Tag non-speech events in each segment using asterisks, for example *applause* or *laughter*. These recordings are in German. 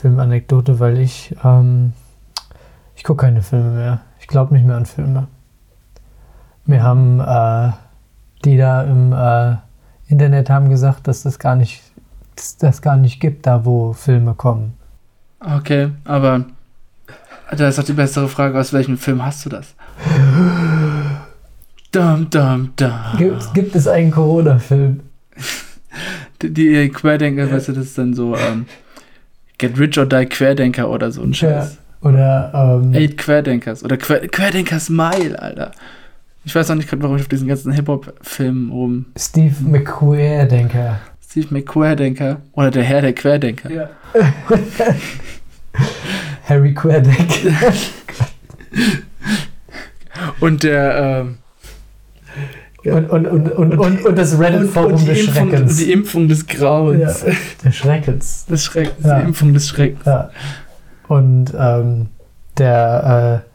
Filmanekdote, weil ich, ähm, ich gucke keine Filme mehr. Ich glaube nicht mehr an Filme. Wir haben, äh, die da im äh, Internet haben gesagt, dass das gar nicht, dass das gar nicht gibt, da wo Filme kommen. Okay, aber da ist doch die bessere Frage, aus welchem Film hast du das? *gasps* Dum, dum, dum. Gibt, gibt es einen Corona-Film? *laughs* Die, die Querdenker, ja. weißt du, das ist dann so ähm, *laughs* Get Rich or Die Querdenker oder so ein Scheiß. Ja. Oder ähm, Eight Querdenkers oder Quer Querdenkers Mile, Alter. Ich weiß auch nicht warum ich auf diesen ganzen Hip-Hop-Filmen rum. Steve McQuerdenker. Steve McQuerdenker oder der Herr der Querdenker. Ja. *laughs* Harry Querdenker. *laughs* und der ähm, und, und, und, und, und, und das Reddit-Forum des Impfung, Schreckens. Die Impfung des Grauens. Ja, des Schreckens. Des Schreckens. Ja. Die Impfung des Schreckens. Ja. Und ähm, der äh,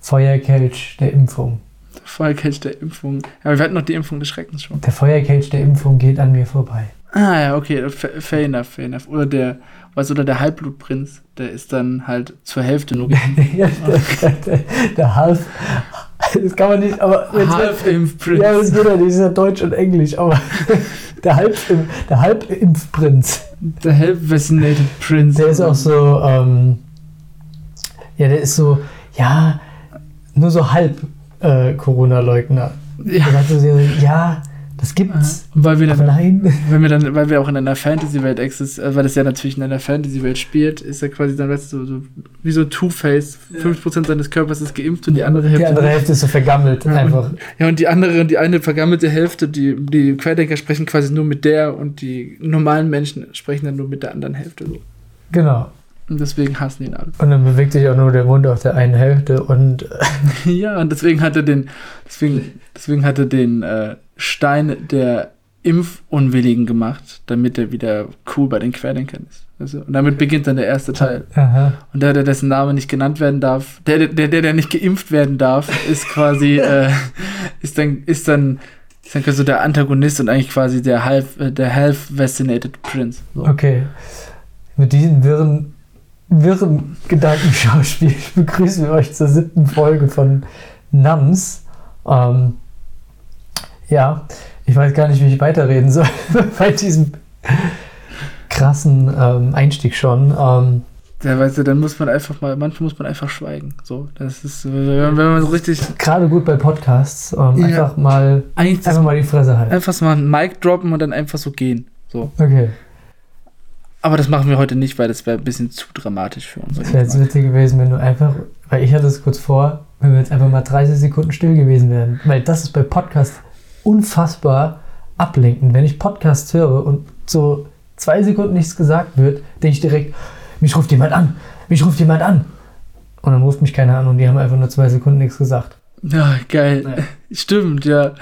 Feuerkelch der Impfung. Der Feuerkelch der Impfung. Aber wir hatten noch die Impfung des Schreckens schon. Der Feuerkelch der Impfung geht an mir vorbei. Ah ja, okay, fair enough, fair enough. Oder der, was oder der Halbblutprinz, der ist dann halt zur Hälfte nur *laughs* ja, der, der, der Half, *laughs* das kann man nicht, aber. Halbimpfprinz. Ja, das geht ja nicht, das ist ja Deutsch und Englisch, aber *laughs* der, Halb, der Halbimpfprinz. Der Halb-Vaccinated Prince. Der ist auch so, ähm, ja, der ist so, ja, nur so halb äh, Corona-Leugner. Ja. Der sagt so, ja, das gibt's. Und weil wir dann, nein. *laughs* Wenn wir dann, weil wir auch in einer Fantasy-Welt exist, äh, weil das ja natürlich in einer Fantasy-Welt spielt, ist er quasi dann weißt du, so, wie so Two-Face. Ja. 50% seines Körpers ist geimpft und die andere Hälfte. Die andere Hälfte ist so vergammelt, ja, einfach. Und, ja, und die andere, die eine vergammelte Hälfte, die, die Querdenker sprechen quasi nur mit der und die normalen Menschen sprechen dann nur mit der anderen Hälfte. So. Genau. Und deswegen hassen ihn alle. Und dann bewegt sich auch nur der Mund auf der einen Hälfte und. *laughs* ja, und deswegen hat er den, deswegen, deswegen hat er den, äh, Stein der Impfunwilligen gemacht, damit er wieder cool bei den Querdenkern ist. Also, und damit beginnt dann der erste Teil. Aha. Und der, der dessen Name nicht genannt werden darf, der, der, der, der nicht geimpft werden darf, ist quasi, *laughs* äh, ist dann, ist dann, ist dann quasi so der Antagonist und eigentlich quasi der half, äh, der half vaccinated Prince. So. Okay. Mit diesen wirren, wirren Gedankenschauspiel *laughs* begrüßen wir euch zur siebten Folge von NAMS. Ähm, ja, ich weiß gar nicht, wie ich weiterreden soll *laughs* bei diesem krassen ähm, Einstieg schon. Ähm, ja, weißt du, dann muss man einfach mal, manchmal muss man einfach schweigen. So, das ist, wenn man so richtig. Gerade gut bei Podcasts, ähm, ja, einfach mal, einfach mal die Fresse halten. Einfach mal ein Mic droppen und dann einfach so gehen. So. Okay. Aber das machen wir heute nicht, weil das wäre ein bisschen zu dramatisch für uns. Das wäre jetzt witzig gewesen, wenn du einfach, weil ich hatte es kurz vor, wenn wir jetzt einfach mal 30 Sekunden still gewesen wären. Weil das ist bei Podcasts unfassbar ablenken. Wenn ich Podcasts höre und so zwei Sekunden nichts gesagt wird, denke ich direkt, mich ruft jemand an, mich ruft jemand an. Und dann ruft mich keiner an und die haben einfach nur zwei Sekunden nichts gesagt. Ja, geil. Ja. *laughs* Stimmt, ja.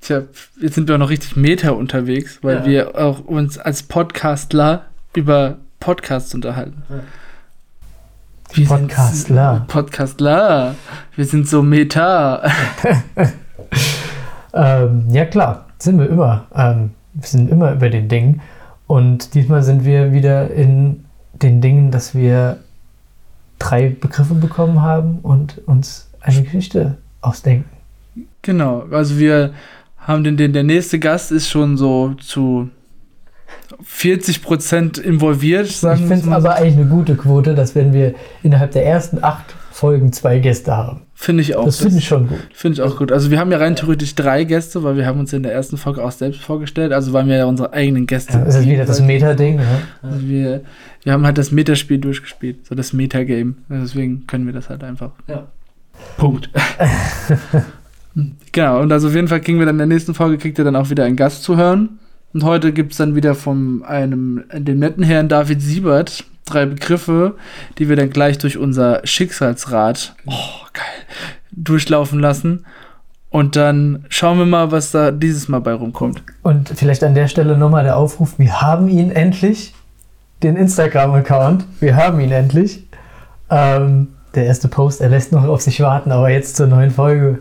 Tja, jetzt sind wir auch noch richtig Meta unterwegs, weil ja. wir auch uns als Podcastler über Podcasts unterhalten. Ja. Podcastler. Podcastler. Wir sind so Meta. *laughs* *laughs* Ähm, ja, klar, sind wir immer. Ähm, wir sind immer über den Dingen. Und diesmal sind wir wieder in den Dingen, dass wir drei Begriffe bekommen haben und uns eine Geschichte ausdenken. Genau, also wir haben den, den der nächste Gast ist schon so zu 40 Prozent involviert. Sagen ich finde es aber eigentlich eine gute Quote, dass wenn wir innerhalb der ersten acht Folgen zwei Gäste haben. Finde ich auch. Das finde ich schon gut. Finde ich auch gut. Also wir haben ja rein theoretisch drei Gäste, weil wir haben uns in der ersten Folge auch selbst vorgestellt. Also waren wir ja unsere eigenen Gäste. Ja, das ist wieder das Meta-Ding. Ja. Also wir, wir haben halt das Metaspiel durchgespielt, so das Meta-Game. Deswegen können wir das halt einfach. Ja. Punkt. *laughs* genau, und also auf jeden Fall kriegen wir dann in der nächsten Folge, kriegt ihr dann auch wieder einen Gast zu hören. Und heute gibt es dann wieder von einem, dem netten Herrn David Siebert, drei Begriffe, die wir dann gleich durch unser Schicksalsrad, oh, geil, durchlaufen lassen. Und dann schauen wir mal, was da dieses Mal bei rumkommt. Und vielleicht an der Stelle nochmal der Aufruf: Wir haben ihn endlich, den Instagram-Account. Wir haben ihn endlich. Ähm, der erste Post, er lässt noch auf sich warten, aber jetzt zur neuen Folge,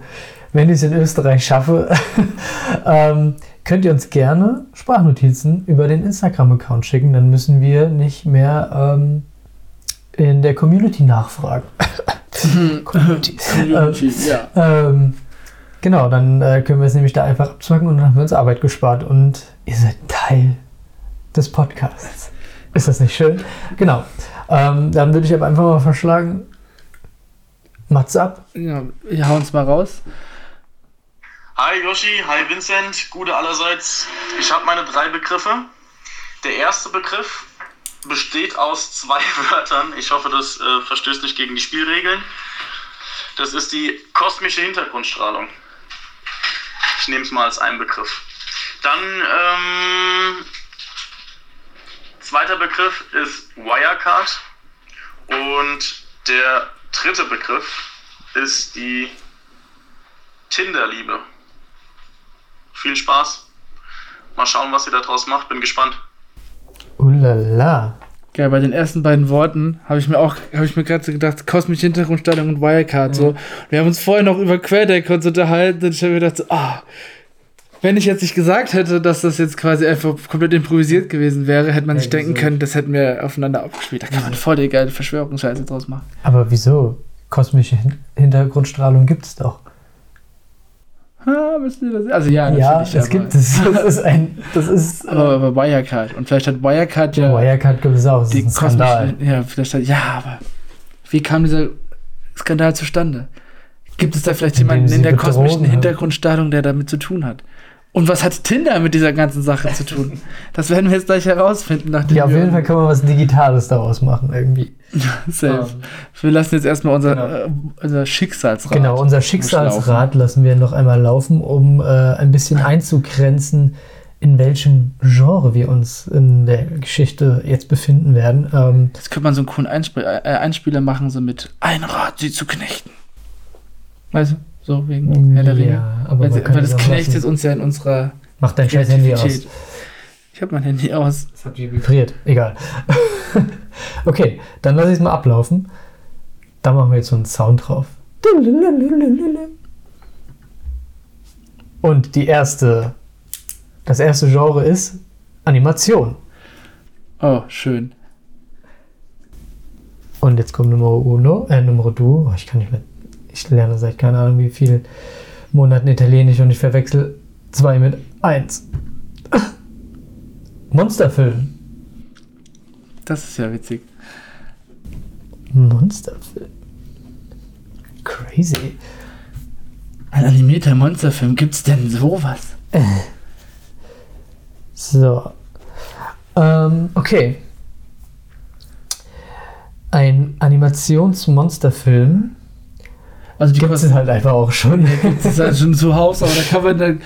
wenn ich es in Österreich schaffe. *laughs* ähm, könnt ihr uns gerne Sprachnotizen über den Instagram-Account schicken. Dann müssen wir nicht mehr ähm, in der Community nachfragen. *laughs* Community. Community, ja. Ähm, genau, dann äh, können wir es nämlich da einfach abzwacken und dann haben wir uns Arbeit gespart und ihr seid Teil des Podcasts. Ist das nicht schön? Genau. Ähm, dann würde ich aber einfach mal vorschlagen, Mats ab. ja. Wir hauen es mal raus. Hi Yoshi, hi Vincent, Gute allerseits. Ich habe meine drei Begriffe. Der erste Begriff besteht aus zwei *laughs* Wörtern. Ich hoffe, das äh, verstößt nicht gegen die Spielregeln. Das ist die kosmische Hintergrundstrahlung. Ich nehme es mal als einen Begriff. Dann, ähm, zweiter Begriff ist Wirecard. Und der dritte Begriff ist die Tinderliebe. Viel Spaß. Mal schauen, was ihr daraus macht. Bin gespannt. Ulala. Geil, bei den ersten beiden Worten habe ich mir auch, habe ich mir gerade so gedacht, kosmische Hintergrundstellung und Wirecard so. Wir haben uns vorher noch über Querdeck uns unterhalten und ich habe mir gedacht, so, ah, wenn ich jetzt nicht gesagt hätte, dass das jetzt quasi einfach komplett improvisiert gewesen wäre, hätte man Ja, sich denken wieso? können, das hätten wir aufeinander abgespielt. Da kann man voll die geile Verschwörungsscheiße draus machen. Aber wieso? Kosmische Hin Hintergrundstrahlung gibt es doch. Ah, müssen wir das? Also ja, Ja, aber, gibt es. Das ist ein. Das ist. *laughs* Aber, aber Wirecard. Und vielleicht hat Wirecard ja Wirecard gibt es auch. Das die ist ein Skandal. ja, vielleicht hat, ja, aber wie kam dieser Skandal zustande? Gibt es da vielleicht Indem jemanden in der kosmischen. Hintergrundstrahlung, der damit zu tun hat? Und was hat Tinder mit dieser ganzen Sache zu tun? Das werden wir jetzt gleich herausfinden, nachdem Ja, auf wir jeden Fall kann man was Digitales daraus machen, irgendwie. *laughs* Safe. Ähm, Wir lassen jetzt erstmal unser, genau. äh, unser Schicksalsrad. Genau, unser Schicksalsrad lassen wir noch einmal laufen, um äh, ein bisschen einzugrenzen, in welchem Genre wir uns in der Geschichte jetzt befinden werden. Ähm, Jetzt könnte man so einen coolen Einspiel äh, Einspieler machen, so mit Ein Rad, sie zu knechten. Weißt du? So wegen Herr der Ringe. ja, aber Weil, weil das knechtet uns ja in unserer Mach dein scheiß Handy aus. Ich habe mein Handy aus. Das hat vibriert. Egal. *laughs* okay, dann lass ich es mal ablaufen. Da machen wir jetzt so einen Sound drauf. Und die erste, das erste Genre ist Animation. Oh, schön. Und jetzt kommt Nummer uno, äh, Nummer du. Oh, ich kann nicht mehr. Ich lerne seit keine Ahnung wie vielen Monaten Italienisch und ich verwechsel zwei mit eins. *laughs* Monsterfilm. Das ist ja witzig. Monsterfilm. Crazy. Ein animierter Monsterfilm, gibt's denn sowas? *laughs* So. Ähm, okay. Ein Animationsmonsterfilm Also die gibt es halt einfach auch schon. Das ist halt schon zu Hause, aber da kann man dann.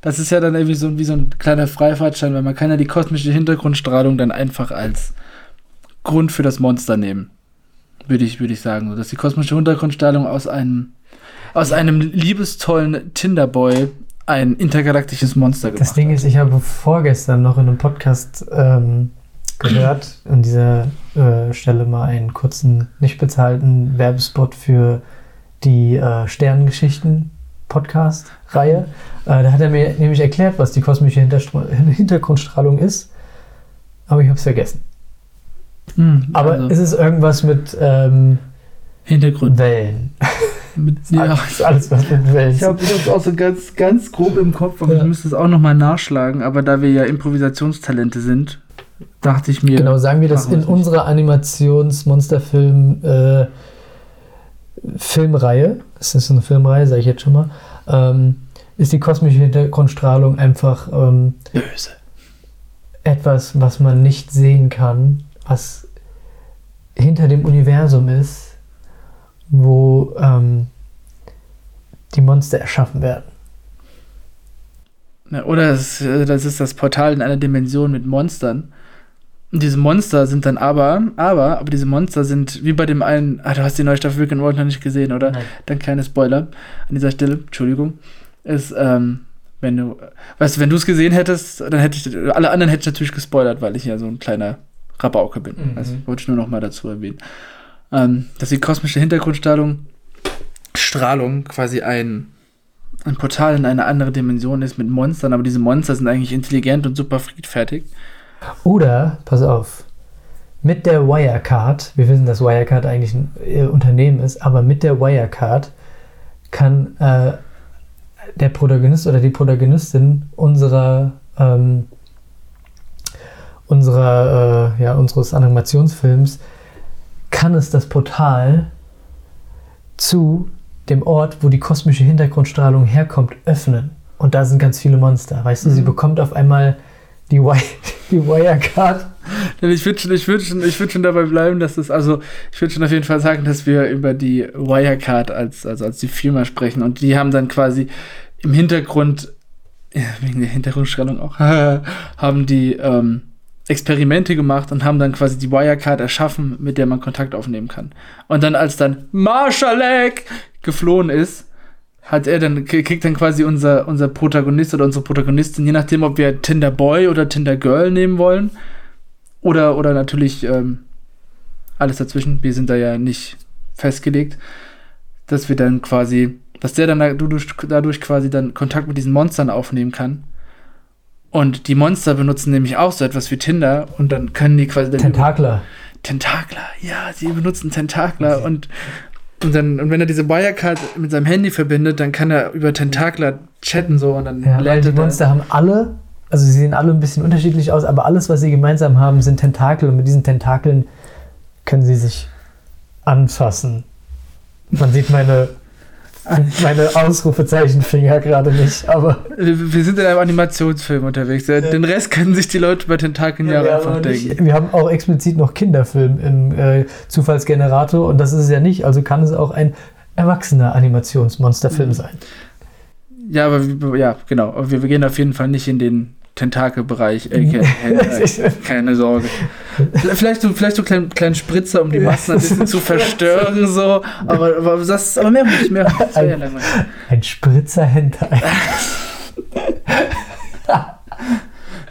Das ist ja dann irgendwie so wie so ein kleiner Freifahrtschein, weil man kann ja die kosmische Hintergrundstrahlung dann einfach als Grund für das Monster nehmen. Würde ich, würde ich sagen. So, dass die kosmische Hintergrundstrahlung aus einem, aus einem liebestollen Tinderboy ein intergalaktisches Monster gemacht Das Ding ist, ich habe vorgestern noch in einem Podcast ähm, gehört, an dieser äh, Stelle mal einen kurzen, nicht bezahlten Werbespot für die äh, Sternengeschichten-Podcast-Reihe. Äh, da hat er mir nämlich erklärt, was die kosmische Hinterstro *laughs* Hintergrundstrahlung ist, aber ich habe es vergessen. Mhm, Aber also ist es irgendwas mit ähm, Hintergrund. Wellen? *laughs* Mit, Ja. Alles, alles was mit Wellen Ich habe das auch so ganz, ganz grob im Kopf, aber Ja. ich müsste es auch nochmal nachschlagen. Aber da wir ja Improvisationstalente sind, dachte ich mir. Genau, sagen wir das in nicht. unserer Animations-Monsterfilm äh, Filmreihe, das ist eine Filmreihe, sage ich jetzt schon mal, ähm, ist die kosmische Hintergrundstrahlung einfach ähm, Böse. etwas, was man nicht sehen kann, was hinter dem Universum ist, wo ähm, die Monster erschaffen werden. Oder es, äh, das ist das Portal in einer Dimension mit Monstern. Und diese Monster sind dann aber, aber, aber diese Monster sind wie bei dem einen, ah, du hast die neue Staffel Rick and Morty noch nicht gesehen, oder? Nein. Dann kleine Spoiler an dieser Stelle, Entschuldigung. Ist, ähm, wenn du, weißt du, wenn du es gesehen hättest, dann hätte ich, alle anderen hätte ich natürlich gespoilert, weil ich ja so ein kleiner Rabauke bin. Mhm. Das wollte ich nur noch mal dazu erwähnen. Ähm, dass die kosmische Hintergrundstrahlung, Strahlung quasi ein, ein Portal in eine andere Dimension ist mit Monstern, aber diese Monster sind eigentlich intelligent und super friedfertig. Oder, pass auf, mit der Wirecard, wir wissen, dass Wirecard eigentlich ein äh, Unternehmen ist, aber mit der Wirecard kann äh, der Protagonist oder die Protagonistin unserer, ähm, unserer äh, ja, unseres Animationsfilms kann es das Portal zu dem Ort, wo die kosmische Hintergrundstrahlung herkommt, öffnen. Und da sind ganz viele Monster. Weißt du, sie Mhm. bekommt auf einmal die, Wi *laughs* die Wirecard. Denn ich würde schon, ich würd schon, ich würd schon dabei bleiben, dass es, also ich würde schon auf jeden Fall sagen, dass wir über die Wirecard als, also als die Firma sprechen und die haben dann quasi im Hintergrund, wegen der Hintergrundstrahlung auch, *laughs* haben die ähm, Experimente gemacht und haben dann quasi die Wirecard erschaffen, mit der man Kontakt aufnehmen kann. Und dann, als dann Marschalek geflohen ist, hat er dann, kriegt dann quasi unser, unser Protagonist oder unsere Protagonistin, je nachdem, ob wir Tinder Boy oder Tinder Girl nehmen wollen, oder, oder natürlich ähm, alles dazwischen. Wir sind da ja nicht festgelegt, dass wir dann quasi, dass der dann dadurch, dadurch quasi dann Kontakt mit diesen Monstern aufnehmen kann. Und die Monster benutzen nämlich auch so etwas wie Tinder und dann können die quasi Tentakler. Tentakler, ja, sie benutzen Tentakler und, und dann, und wenn er diese Wirecard mit seinem Handy verbindet, dann kann er über Tentakler chatten so und dann Ja, lernt die er dann- Monster haben alle, also sie sehen alle ein bisschen unterschiedlich aus, aber alles, was sie gemeinsam haben, sind Tentakel und mit diesen Tentakeln können sie sich anfassen. Man sieht meine, *laughs* meine Ausrufezeichenfinger gerade nicht, aber Wir wir sind in einem Animationsfilm unterwegs. Den Rest können sich die Leute bei Tentakeln ja, wir, einfach denken. nicht, wir haben auch explizit noch Kinderfilm im äh, Zufallsgenerator und das ist es ja nicht, also kann es auch ein erwachsener Animationsmonsterfilm sein. Ja, aber ja, genau. Wir, wir gehen auf jeden Fall nicht in den Tentakelbereich. Äh, ke- *laughs* keine Sorge. Vielleicht so, vielleicht so kleinen kleinen Spritzer, um die Massen ein bisschen zu *laughs* verstören, so. Aber, aber das aber mehr nicht mehr. Wäre ja. Ein Spritzer Hentai. *laughs*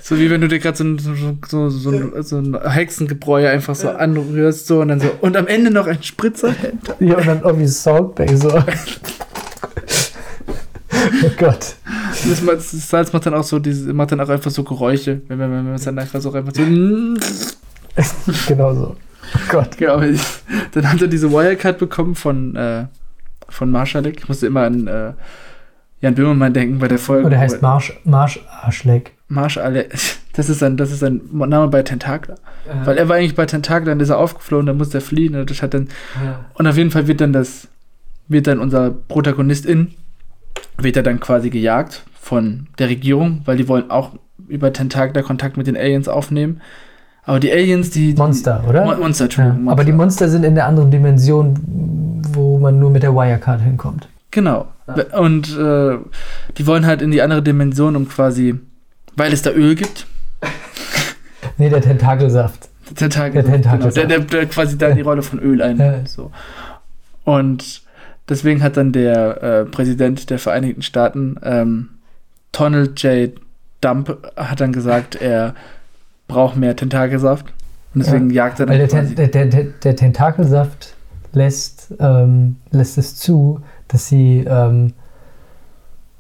So wie wenn du dir gerade so, ein- so, so, so, ein- so ein Hexengebräu einfach so anrührst, so und dann so. Und am Ende noch ein Spritzer. Ja, und dann irgendwie Salt Bay so. oh Gott. Das, das Salz macht dann auch so diese, macht dann auch einfach so Geräusche, wenn man, wenn man es dann einfach so einfach so. *laughs* Genau so. Gott. Genau, dann hat er diese Wirecard bekommen von, äh, von Marschalek. Ich musste immer an äh, Jan Böhmermann denken bei der Folge. Und er heißt Marsch, Marsch Arschleck. Das ist ein, das ist ein Name bei Tentakler. Weil er war eigentlich bei Tentakler, dann ist er aufgeflogen, dann musste er fliehen. Und, das hat dann, und auf jeden Fall wird dann das, wird dann unser Protagonistin, wird er dann quasi gejagt von der Regierung, weil die wollen auch über Tentakler Kontakt mit den Aliens aufnehmen. Aber die Aliens, die. Monster, oder? Mon Monster, Ja. Entschuldigung. Aber die Monster. Monster sind in der anderen Dimension, wo man nur mit der Wirecard hinkommt. Genau. Ja. Und äh, die wollen halt in die andere Dimension, um quasi, weil es da Öl gibt. *laughs* Nee, der Tentakelsaft. Der Tag, Der Tentakel- genau, der, der, der quasi da die Rolle von Öl ein. Ja. So. Und deswegen hat dann der äh, Präsident der Vereinigten Staaten, ähm, Donald J. Dump, hat dann gesagt, er braucht mehr Tentakelsaft. Und deswegen jagt er dann der. Ten- der, der, der Tentakelsaft lässt, ähm, lässt es zu, dass sie ähm,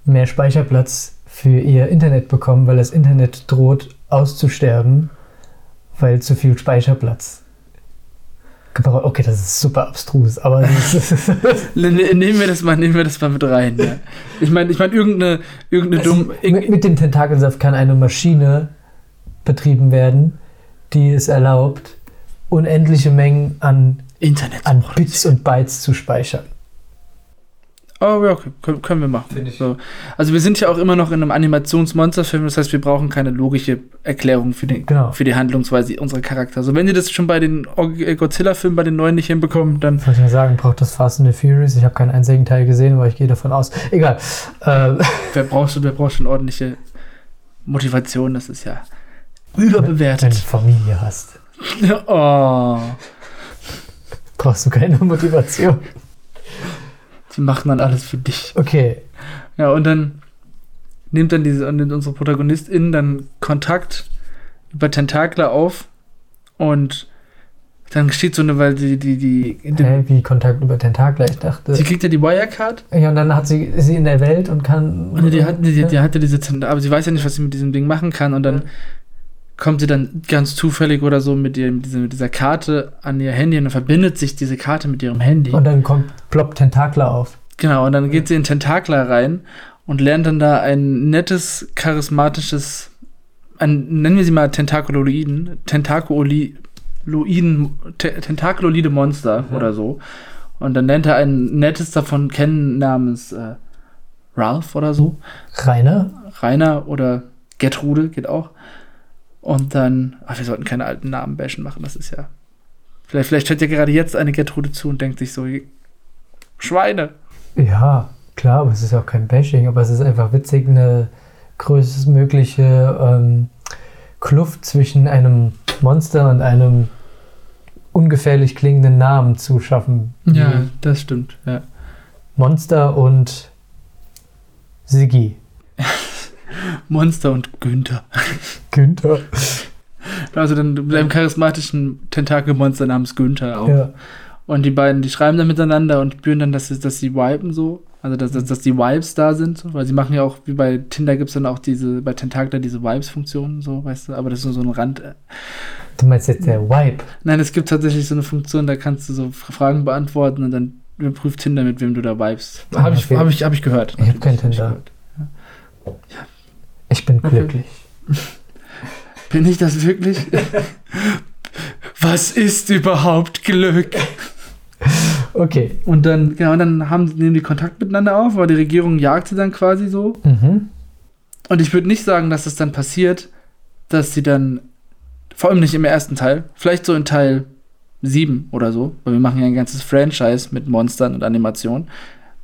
mehr Speicherplatz für ihr Internet bekommen, weil das Internet droht auszusterben, weil zu viel Speicherplatz. Okay, das ist super abstrus, aber *laughs* Ne- ne- Nehmen wir das mal, nehmen wir das mal mit rein. Ja. Ich meine, ich meine, irgendeine, irgendeine dumme. mit, mit dem Tentakelsaft kann eine Maschine betrieben werden, die es erlaubt, unendliche Mengen an, Internet. an Bits und Bytes zu speichern. Oh ja, okay, können, können wir machen. So. Also wir sind ja auch immer noch in einem Animationsmonsterfilm, das heißt, wir brauchen keine logische Erklärung für, den, Genau. für die Handlungsweise unserer Charakter. Also wenn ihr das schon bei den äh, Godzilla-Filmen, bei den neuen nicht hinbekommen, dann Wollte ich mal sagen, braucht das Fast and the Furious? Ich habe keinen einzigen Teil gesehen, aber ich gehe davon aus. Egal. Äh, *laughs* wer braucht schon, wer braucht schon ordentliche Motivation, das ist ja wenn du überbewertet. Familie hast, *laughs* oh, brauchst du keine Motivation. Die machen dann alles für dich. Okay. Ja, und dann nimmt dann diese, und nimmt unsere Protagonistin dann Kontakt über Tentakler auf und dann steht so eine, weil die, die, die, dem, Hä, wie Kontakt über Tentakler? Ich dachte. sie kriegt ja die Wirecard Ja, und dann hat sie, ist sie in der Welt und kann. und die, hat, die, die hatte diese, Tent- aber sie weiß ja nicht, was sie mit diesem Ding machen kann und dann kommt sie dann ganz zufällig oder so mit, ihr, mit, dieser, mit dieser Karte an ihr Handy und dann verbindet sich diese Karte mit ihrem Handy. Und dann kommt ploppt Tentakler auf. Genau, und dann geht sie in Tentakler rein und lernt dann da ein nettes, charismatisches, ein, nennen wir sie mal Tentakuloiden, Tentakuloiden, Te Tentakuloide Monster oder so. Und dann lernt er ein nettes davon kennen namens äh, Ralph oder so. Rainer? Rainer oder Gertrude geht auch. Und dann, ach, wir sollten keine alten Namen bashen machen, das ist ja. Vielleicht, vielleicht hört ja gerade jetzt eine Gertrude zu und denkt sich so, Schweine. Ja, klar, aber es ist auch kein Bashing, aber es ist einfach witzig, eine größtmögliche ähm, Kluft zwischen einem Monster und einem ungefährlich klingenden Namen zu schaffen. Ja, das stimmt, ja. Monster und Siggi. *laughs* Monster und Günther. Günther. Also dann mit einem charismatischen Tentakelmonster namens Günther auch. Ja. Und die beiden, die schreiben dann miteinander und spüren dann, dass, sie- dass sie viben so. Also dass, dass, dass die Vibes da sind, so. weil sie machen ja auch, wie bei Tinder gibt es dann auch diese, bei Tentakler diese Vibes-Funktion, so, weißt du, aber das ist nur so ein Rand. äh. Du meinst jetzt der Vibe? Nein, es gibt tatsächlich so eine Funktion, da kannst du so Fragen beantworten und dann überprüft Tinder, mit wem du da vibest. Ah, Habe ich, hab ich, hab ich gehört. Ich hab kein Natürlich, Tinder. ich gehört. Ich bin Okay. glücklich. Bin ich das wirklich? *laughs* Was ist überhaupt Glück? *laughs* Okay. Und dann, genau, dann haben, nehmen die Kontakt miteinander auf, weil die Regierung jagt sie dann quasi so. Mhm. Und ich würde nicht sagen, dass es dann passiert, dass sie dann, vor allem nicht im ersten Teil, vielleicht so in Teil 7 oder so, weil wir machen ja ein ganzes Franchise mit Monstern und Animationen,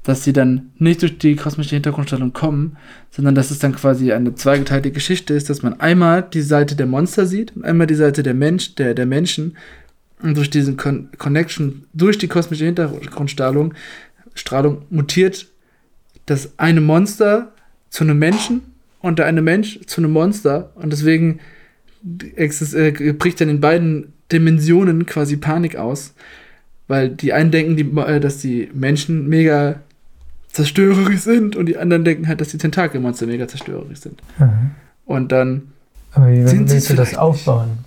dass sie dann nicht durch die kosmische Hintergrundstellung kommen, sondern dass es dann quasi eine zweigeteilte Geschichte ist, dass man einmal die Seite der Monster sieht und einmal die Seite der Mensch, der, der Menschen und durch diesen Con Connection, durch die kosmische Hintergrundstrahlung Strahlung mutiert das eine Monster zu einem Menschen und der eine Mensch zu einem Monster und deswegen äh, bricht dann in beiden Dimensionen quasi Panik aus, weil die einen denken, die, äh, dass die Menschen mega zerstörerisch sind und die anderen denken halt, dass die Tentakelmonster mega zerstörerisch sind. Mhm. Und dann Aber wie Sind sie willst du das aufbauen?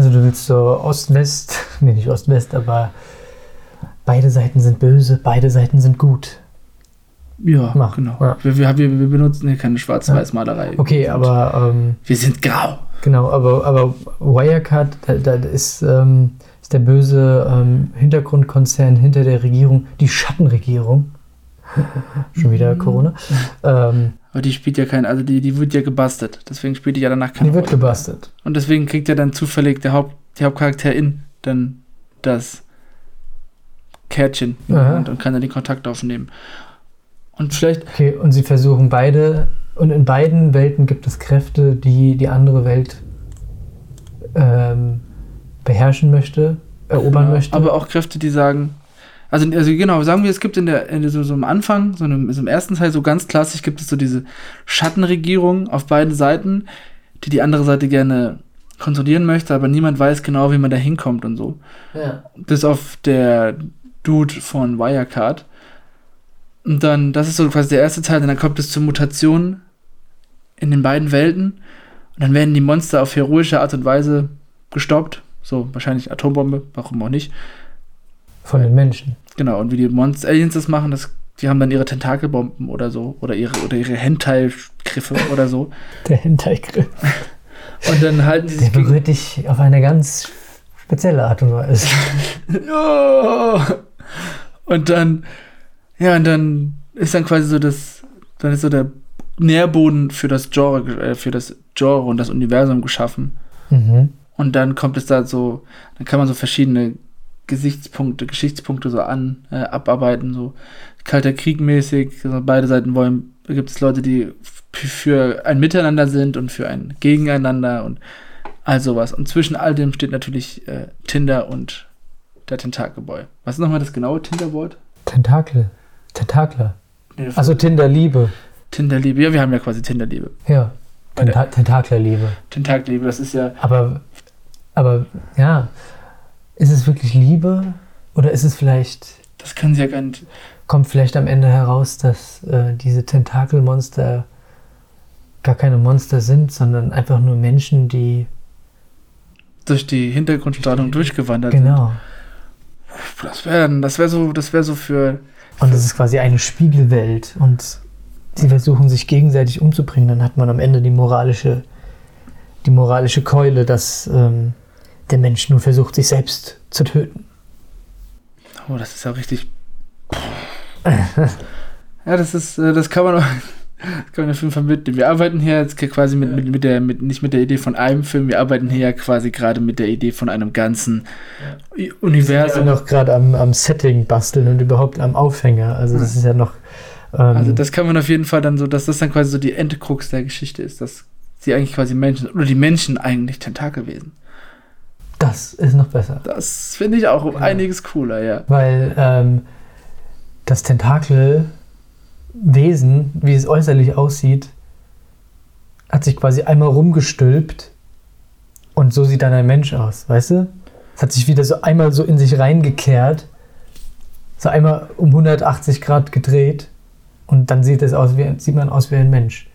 Also du willst so Ost-West, *laughs* nee, nicht Ost-West, aber beide Seiten sind böse, beide Seiten sind gut. Ja, Machen. genau. Ja. Wir, wir, wir wir benutzen hier keine Schwarz-Weiß-Malerei. Okay, aber ähm, Wir sind grau. genau, aber, aber Wirecard, da, da ist, ähm, ist der böse ähm, Hintergrundkonzern hinter der Regierung, die Schattenregierung. *laughs* Schon wieder Corona. Ähm, Aber die spielt ja kein, also die, die wird ja gebastelt. Deswegen spielt die ja danach keine die wird Rolle. gebastelt. Und deswegen kriegt ja dann zufällig der Haupt, die Hauptcharakterin dann das Kärtchen. Hand und kann dann den Kontakt aufnehmen. Und vielleicht, Okay, und sie versuchen beide, und in beiden Welten gibt es Kräfte, die die andere Welt ähm, beherrschen möchte, erobern Ja, möchte. aber auch Kräfte, die sagen, also, also genau, sagen wir, es gibt in der, in so, so am Anfang, so, einem, so im ersten Teil, so ganz klassisch gibt es so diese Schattenregierung auf beiden Seiten, die die andere Seite gerne kontrollieren möchte, aber niemand weiß genau, wie man da hinkommt und so. ja. bis auf der Dude von Wirecard. Und dann, das ist so quasi der erste Teil, und dann kommt es zur Mutation in den beiden Welten. Und dann werden die Monster auf heroische Art und Weise gestoppt. So, wahrscheinlich Atombombe, warum auch nicht. Von den Menschen. Genau, und wie die Monster Aliens das machen, das, die haben dann ihre Tentakelbomben oder so, oder ihre, oder ihre Hentai-Griffe *laughs* oder so. Der Hentai-Griff. Und dann halten sie Der sich gegen. berührt dich auf eine ganz spezielle Art und Weise. *laughs* Ja. Und dann, ja, und dann ist dann quasi so das, dann ist so der Nährboden für das Genre, äh, für das Genre und das Universum geschaffen. Mhm. Und dann kommt es da so, dann kann man so verschiedene Gesichtspunkte, Geschichtspunkte so an, äh, abarbeiten, so kalter Krieg mäßig. Also beide Seiten wollen, da gibt es Leute, die für ein Miteinander sind und für ein Gegeneinander und all sowas. Und zwischen all dem steht natürlich äh, Tinder und der Tentakelboy. Was ist nochmal das genaue Tinderwort? Tentakel. Tentakler. Nee, Also Tinderliebe. Tinderliebe. Ja, wir haben ja quasi Tinderliebe. Ja. Tenta Tentaklerliebe. Tentakelliebe, das ist ja. Aber, aber ja, ist es wirklich Liebe? Oder ist es vielleicht, Das können sie ja gar nicht. kommt vielleicht am Ende heraus, dass äh, diese Tentakelmonster gar keine Monster sind, sondern einfach nur Menschen, die. Durch die Hintergrundstrahlung durchgewandert sind. Genau. Das wäre das wär so, das wär so für. Und es ist quasi eine Spiegelwelt und sie versuchen sich gegenseitig umzubringen. Dann hat man am Ende die moralische, die moralische Keule, dass ähm, der Mensch nur versucht, sich selbst zu töten. Oh, das ist ja richtig. *laughs* ja, das ist, äh, das kann man auch. *laughs* Das kann man auf jeden Fall mitnehmen. Wir arbeiten hier jetzt quasi mit, mit, mit der, mit, nicht mit der Idee von einem Film, wir arbeiten hier ja quasi gerade mit der Idee von einem ganzen Wir sind Universum. ja noch gerade am, am Setting basteln und überhaupt am Aufhänger. Also das ist ja noch. Ähm, Also das kann man auf jeden Fall dann so, dass das dann quasi so die Endkrux der Geschichte ist, dass sie eigentlich quasi Menschen, oder die Menschen eigentlich Tentakelwesen. Das ist noch besser. Das finde ich auch um Ja. einiges cooler, ja. Weil ähm, das Tentakelwesen, wie es äußerlich aussieht, hat sich quasi einmal rumgestülpt und so sieht dann ein Mensch aus, weißt du? Es hat sich wieder so einmal so in sich reingekehrt, so einmal um 180 Grad gedreht und dann sieht es aus wie, sieht man aus wie ein Mensch.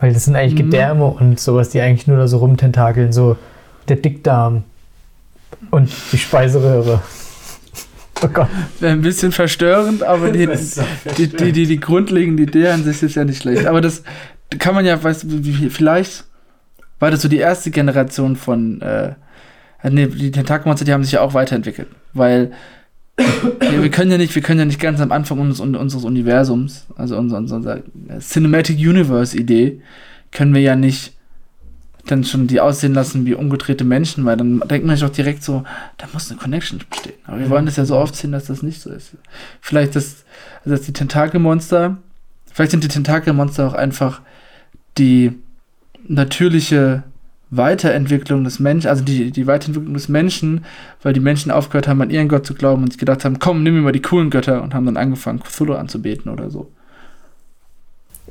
Weil das sind eigentlich Mhm. Gedärme und sowas, die eigentlich nur da so rumtentakeln, so der Dickdarm und die Speiseröhre. Oh Gott. Wäre ein bisschen verstörend, aber die, *laughs* die, die, die, die grundlegende Idee an sich ist ja nicht schlecht. Aber das kann man ja, weißt du, vielleicht war das so die erste Generation von, äh, nee, die Tentakelmonster, die haben sich ja auch weiterentwickelt. Weil wir, wir können ja nicht, wir können ja nicht ganz am Anfang unseres, unseres Universums, also unser, unser, unser Cinematic Universe Idee, können wir ja nicht dann schon die aussehen lassen wie umgedrehte Menschen, weil dann denkt man sich auch direkt so, da muss eine Connection bestehen. Aber wir wollen das ja so aufziehen, dass das nicht so ist. Vielleicht das, also dass die Tentakelmonster, vielleicht sind die Tentakelmonster auch einfach die natürliche Weiterentwicklung des Menschen, also die, die Weiterentwicklung des Menschen, weil die Menschen aufgehört haben, an ihren Gott zu glauben und sich gedacht haben, komm, nimm mir mal die coolen Götter und haben dann angefangen, Cthulhu anzubeten oder so.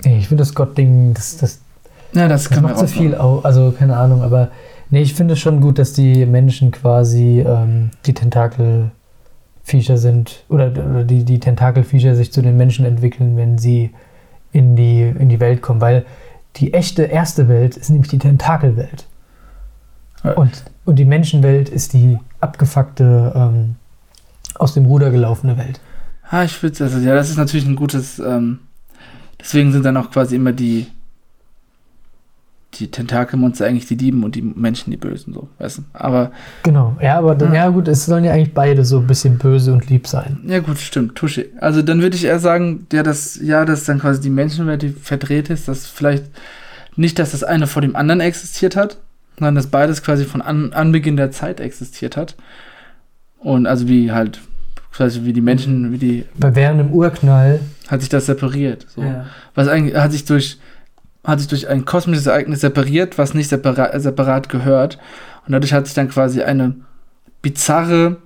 Ich finde das Gott-Ding, das, das, Ja, das, das kann man macht so viel au Also, keine Ahnung, aber nee, ich finde es schon gut, dass die Menschen quasi ähm, die Tentakelviecher sind oder, oder die, die Tentakelviecher sich zu den Menschen entwickeln, wenn sie in die, in die Welt kommen. Weil die echte erste Welt ist nämlich die Tentakelwelt. Ja. Und, und die Menschenwelt ist die abgefuckte, ähm, aus dem Ruder gelaufene Welt. Ah, ich würde also ja, das ist natürlich ein gutes, ähm, deswegen sind dann auch quasi immer die die Tentakelmonster eigentlich die Dieben und die Menschen die Bösen, so, weißt du. Aber, Genau, ja, aber dann, Ja. ja gut, es sollen ja eigentlich beide so ein bisschen böse und lieb sein. ja gut, stimmt, Tusche. Also dann würde ich eher sagen, ja, dass, ja, dass dann quasi die Menschenwelt, die verdreht ist, dass vielleicht nicht, dass das eine vor dem anderen existiert hat, sondern dass beides quasi von an, Anbeginn der Zeit existiert hat. Und also wie halt, quasi wie die Menschen, wie die, Weil während dem Urknall hat sich das separiert. So. was eigentlich hat sich durch hat sich durch ein kosmisches Ereignis separiert, was nicht separat, separat gehört. Und dadurch hat sich dann quasi eine bizarre,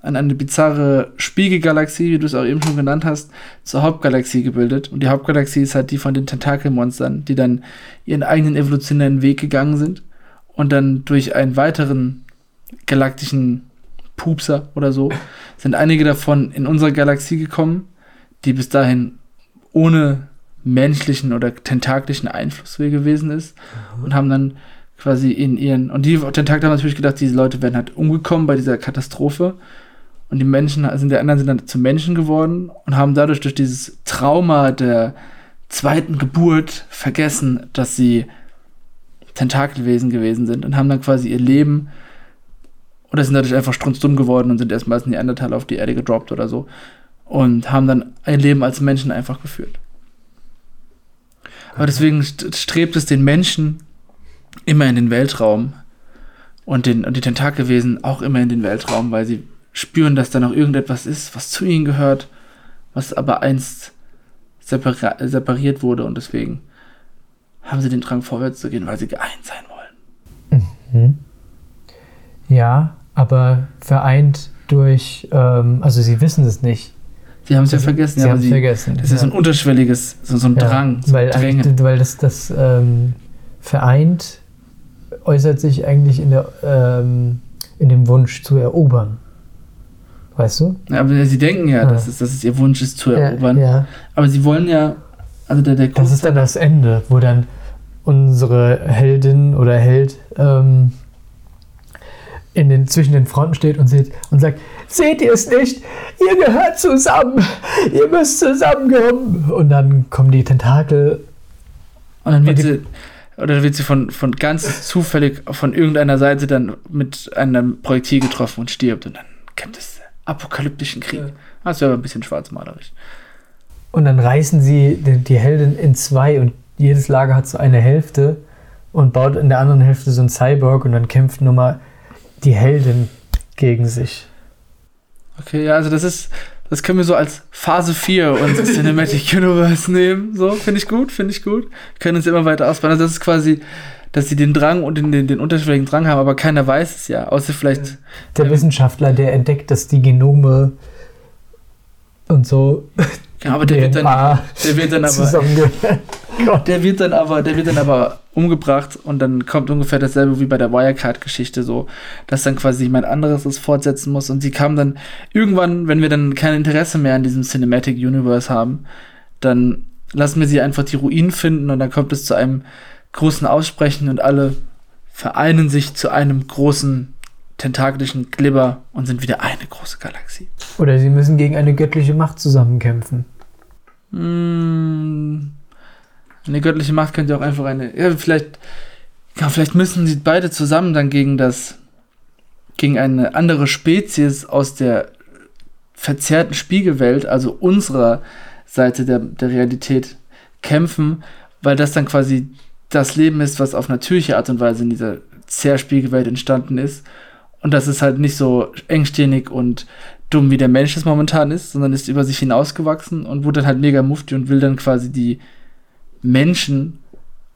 eine, eine bizarre Spiegelgalaxie, wie du es auch eben schon genannt hast, zur Hauptgalaxie gebildet. Und die Hauptgalaxie ist halt die von den Tentakelmonstern, die dann ihren eigenen evolutionären Weg gegangen sind und dann durch einen weiteren galaktischen Pupser oder so sind einige davon in unsere Galaxie gekommen, die bis dahin ohne menschlichen oder tentakelischen Einfluss gewesen ist und haben dann quasi in ihren und die Tentakel haben natürlich gedacht, diese Leute werden halt umgekommen bei dieser Katastrophe und die Menschen sind der anderen sind dann zu Menschen geworden und haben dadurch durch dieses Trauma der zweiten Geburt vergessen, dass sie Tentakelwesen gewesen sind und haben dann quasi ihr Leben oder sind dadurch einfach strunzdumm geworden und sind erstmal als Neandertaler auf die Erde gedroppt oder so und haben dann ein Leben als Menschen einfach geführt. Aber deswegen st- strebt es den Menschen immer in den Weltraum und, den, und die Tentakelwesen auch immer in den Weltraum, weil sie spüren, dass da noch irgendetwas ist, was zu ihnen gehört, was aber einst separa separiert wurde und deswegen haben sie den Drang vorwärts zu gehen, weil sie geeint sein wollen. Mhm. Ja, aber vereint durch, ähm, also sie wissen es nicht. Sie haben es ja vergessen, Sie ja, haben es vergessen. das ist so ein unterschwelliges, so, so ein Ja, Drang, so weil, weil das, das ähm, vereint äußert sich eigentlich in, der, ähm, in dem Wunsch zu erobern. Weißt du? Ja, aber sie denken ja, Ja. dass, es, dass es ihr Wunsch ist zu Ja, erobern. ja. Aber sie wollen ja, Also der, der Das ist dann das Ende, wo dann unsere Heldin oder Held ähm, in den, zwischen den Fronten steht und, sieht, und sagt, seht ihr es nicht? Ihr gehört zusammen. Ihr müsst zusammenkommen. Und dann kommen die Tentakel. Und dann wird Und sie, oder wird sie von, von ganz zufällig von irgendeiner Seite dann mit einem Projektil getroffen und stirbt. Und dann kommt es apokalyptischen Krieg. Ja. Das wäre aber ein bisschen schwarzmalerisch. Und dann reißen sie die, die Heldin in zwei und jedes Lager hat so eine Hälfte und baut in der anderen Hälfte so ein Cyborg und dann kämpft nur mal die Heldin gegen sich. Okay, ja, also das ist, das können wir so als Phase 4 unseres *laughs* Cinematic Universe nehmen. So, finde ich gut, finde ich gut. Können uns immer weiter ausbauen. Also das ist quasi, dass sie den Drang und den, den, den unterschiedlichen Drang haben, aber keiner weiß es ja. Außer vielleicht, Der Ja. Wissenschaftler, der entdeckt, dass die Genome und so ja, aber der wird dann, der wird dann aber, der wird dann aber, der wird dann aber umgebracht und dann kommt ungefähr dasselbe wie bei der Wirecard-Geschichte so, dass dann quasi jemand anderes es fortsetzen muss und sie kam dann irgendwann, wenn wir dann kein Interesse mehr an diesem Cinematic Universe haben, dann lassen wir sie einfach die Ruinen finden und dann kommt es zu einem großen Aussprechen und alle vereinen sich zu einem großen tentakelischen Glibber und sind wieder eine große Galaxie. Oder sie müssen gegen eine göttliche Macht zusammenkämpfen. Mm, Eine göttliche Macht könnte auch einfach eine. Ja, vielleicht. Ja, vielleicht müssen sie beide zusammen dann gegen das. gegen eine andere Spezies aus der verzerrten Spiegelwelt, also unserer Seite der, der Realität, kämpfen, weil das dann quasi das Leben ist, was auf natürliche Art und Weise in dieser Zerspiegelwelt entstanden ist. Und das ist halt nicht so engstirnig und dumm, wie der Mensch es momentan ist, sondern ist über sich hinausgewachsen und wurde dann halt mega mufti und will dann quasi die Menschen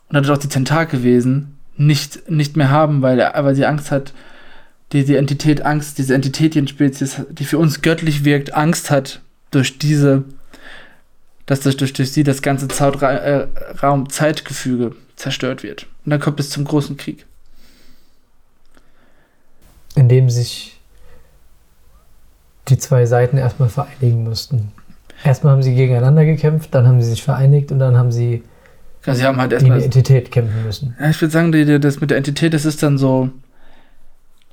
und dann auch die Tentakelwesen nicht, nicht mehr haben, weil, er, weil sie Angst hat, die, die Entität Angst, diese Entitetienspezies, die für uns göttlich wirkt, Angst hat durch diese, dass das durch, durch sie das ganze Zautra äh, Raum-Zeitgefüge zerstört wird. Und dann kommt es zum großen Krieg. in dem sich die zwei Seiten erstmal vereinigen mussten. Erstmal haben sie gegeneinander gekämpft, dann haben sie sich vereinigt und dann haben sie Also sie haben halt gegen die Entität kämpfen müssen. Ja, ich würde sagen, die, die, das mit der Entität, das ist dann so.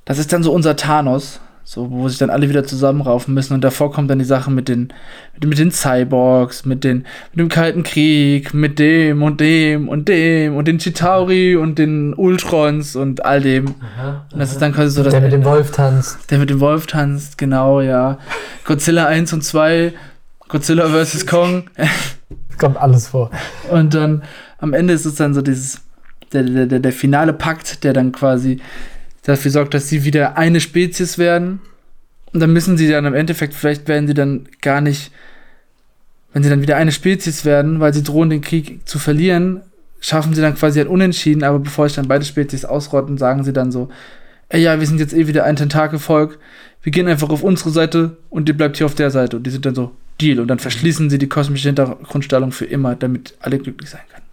Das ist dann so unser Thanos, so, wo sich dann alle wieder zusammenraufen müssen. Und davor kommt dann die Sache mit den, mit, mit den Cyborgs, mit, den, mit dem Kalten Krieg, mit dem und dem und dem und den Chitauri und den Ultrons und all dem. Und das ist dann quasi so das. Der mit dem Wolf tanzt. der mit dem Wolf tanzt, genau, ja. Godzilla 1 und 2, Godzilla vs. *laughs* Kong. *laughs* Kommt alles vor. Und dann am Ende ist es dann so dieses, der, der, der, der finale Pakt, der dann quasi dafür sorgt, dass sie wieder eine Spezies werden. Und dann müssen sie dann im Endeffekt, vielleicht werden sie dann gar nicht, wenn sie dann wieder eine Spezies werden, weil sie drohen, den Krieg zu verlieren, schaffen sie dann quasi ein Unentschieden, aber bevor sich dann beide Spezies ausrotten, sagen sie dann so, ey ja, wir sind jetzt eh wieder ein Tentakelvolk, wir gehen einfach auf unsere Seite und ihr bleibt hier auf der Seite. Und die sind dann so, Deal. Und dann verschließen sie die kosmische Hintergrundstellung für immer, damit alle glücklich sein können.